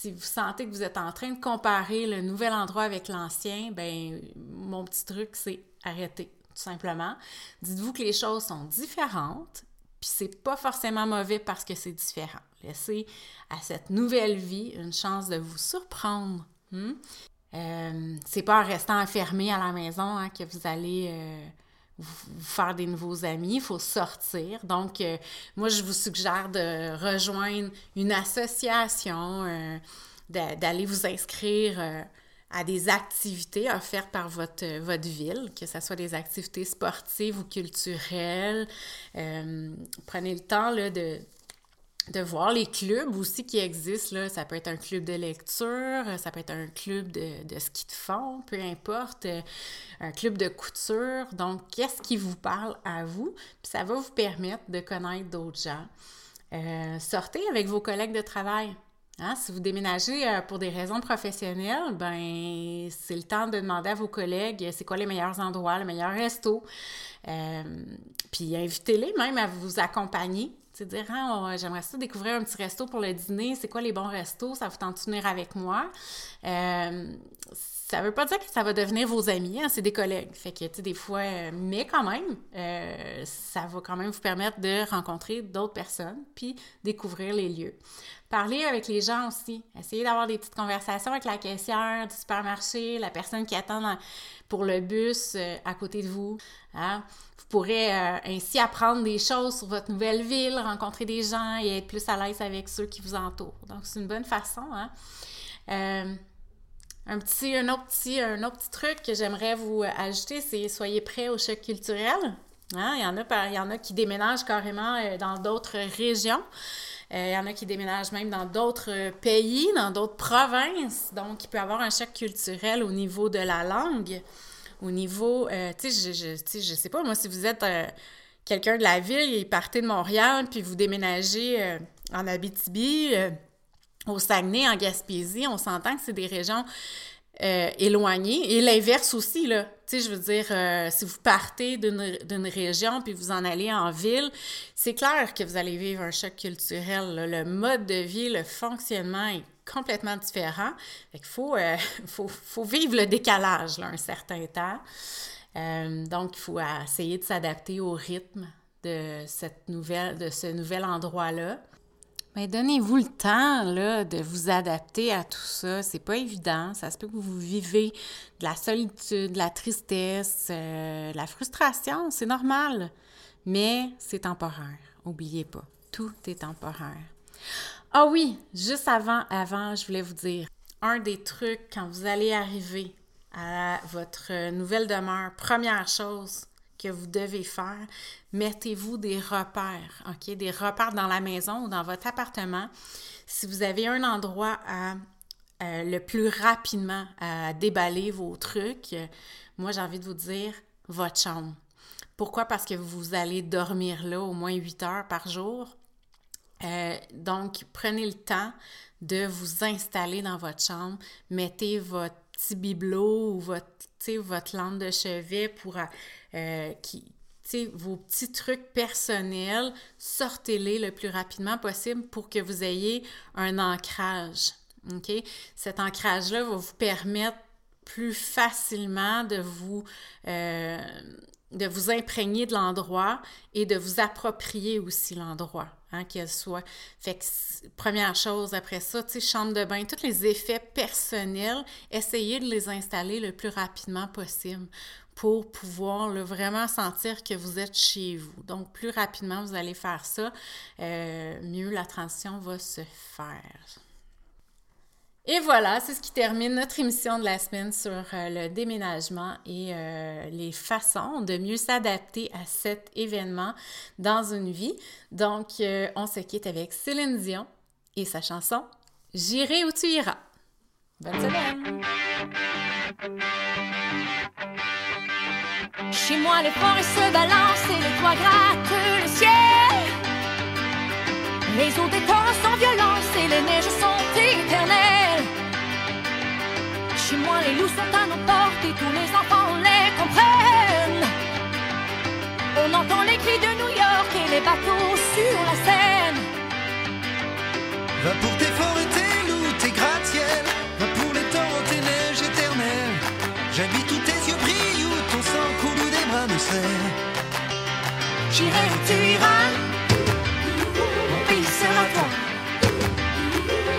si vous sentez que vous êtes en train de comparer le nouvel endroit avec l'ancien, ben mon petit truc, c'est arrêter, tout simplement. Dites-vous que les choses sont différentes, puis c'est pas forcément mauvais parce que c'est différent. Laissez à cette nouvelle vie une chance de vous surprendre. Hmm? Euh, c'est pas en restant enfermé à la maison hein, que vous allez euh, faire des nouveaux amis, il faut sortir. Donc, euh, moi, je vous suggère de rejoindre une association, euh, d'aller vous inscrire euh, à des activités offertes par votre, votre ville, que ce soit des activités sportives ou culturelles. prenez le temps là, de, de voir les clubs aussi qui existent. Là. Ça peut être un club de lecture, ça peut être un club de, de ski de fond, peu importe, euh, un club de couture. Donc, qu'est-ce qui vous parle à vous? Puis ça va vous permettre de connaître d'autres gens. Euh, sortez avec vos collègues de travail. Hein? Si vous déménagez euh, pour des raisons professionnelles, ben c'est le temps de demander à vos collègues c'est quoi les meilleurs endroits, le meilleur resto. puis invitez-les même à vous accompagner c'est dire, ah, j'aimerais ça découvrir un petit resto pour le dîner. C'est quoi les bons restos? Ça vous tente de venir avec moi? Euh, ça veut pas dire que ça va devenir vos amis, hein, c'est des collègues. Fait que, tu sais, des fois, euh, mais quand même, euh, ça va quand même vous permettre de rencontrer d'autres personnes puis découvrir les lieux. Parler avec les gens aussi. Essayez d'avoir des petites conversations avec la caissière du supermarché, la personne qui attend pour le bus à côté de vous. Hein? pourrez euh, ainsi apprendre des choses sur votre nouvelle ville, rencontrer des gens et être plus à l'aise avec ceux qui vous entourent. Donc, c'est une bonne façon. Hein? Euh, un, petit, un autre petit truc que j'aimerais vous ajouter, c'est soyez prêts au choc culturel. Hein? Il, y en a, il y en a qui déménagent carrément euh, dans d'autres régions. il y en a qui déménagent même dans d'autres pays, dans d'autres provinces. Donc, il peut y avoir un choc culturel au niveau de la langue au niveau, euh, tu sais, je, je, je sais pas, moi, si vous êtes euh, quelqu'un de la ville et partez de Montréal, puis vous déménagez euh, en Abitibi, au Saguenay, en Gaspésie, on s'entend que c'est des régions éloignées. Et l'inverse aussi, là. Tu sais, je veux dire, si vous partez d'une région puis vous en allez en ville, c'est clair que vous allez vivre un choc culturel. Le mode de vie, le fonctionnement est complètement différent. Fait qu'il faut, euh, <laughs> faut, faut, vivre le décalage là, un certain temps. Euh, donc, il faut essayer de s'adapter au rythme de, cette nouvelle, de ce nouvel endroit-là. Mais donnez-vous le temps là, de vous adapter à tout ça. C'est pas évident. Ça se peut que vous vivez de la solitude, de la tristesse, euh, de la frustration. C'est normal. Mais c'est temporaire. N'oubliez pas. Tout est temporaire. Ah oui, juste avant, avant, je voulais vous dire, un des trucs quand vous allez arriver à votre nouvelle demeure, première chose que vous devez faire, mettez-vous des repères, OK? Des repères dans la maison ou dans votre appartement. Si vous avez un endroit à euh, le plus rapidement à déballer vos trucs, moi j'ai envie de vous dire votre chambre. Pourquoi? Parce que vous allez dormir là au moins 8 heures par jour. Euh, donc, prenez le temps de vous installer dans votre chambre. Mettez votre petit bibelot ou votre, votre lampe de chevet pour euh, qui, vos petits trucs personnels, sortez-les le plus rapidement possible pour que vous ayez un ancrage. Cet ancrage-là va vous permettre plus facilement de vous, euh, de vous imprégner de l'endroit et de vous approprier aussi l'endroit, hein, qu'elle soit. Fait première chose, après ça, tu sais, chambre de bain, tous les effets personnels, essayez de les installer le plus rapidement possible pour pouvoir vraiment sentir que vous êtes chez vous. Donc, plus rapidement vous allez faire ça, euh, mieux la transition va se faire. Et voilà, c'est ce qui termine notre émission de la semaine sur euh, le déménagement et euh, les façons de mieux s'adapter à cet événement dans une vie. Donc, euh, on se quitte avec Céline Dion et sa chanson J'irai où tu iras. Bonne semaine! Chez moi, les forêts se balancent et les toits grattent le ciel. Les eaux des torrents sont violentes et les neiges sont sont à nos portes et tous les enfants les comprennent. On entend les cris de New York et les bateaux sur la Seine. Va pour tes forêts, tes loups, tes gratte-ciel. Va pour les torrents, tes neiges éternelles. J'habite où tes yeux brillent, où ton sang coule ou des bras de sel. J'irai où tu iras. Mon pays sera toi.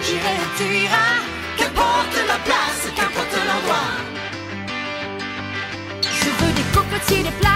J'irai où tu iras. Qu'importe la place, des cocotiers,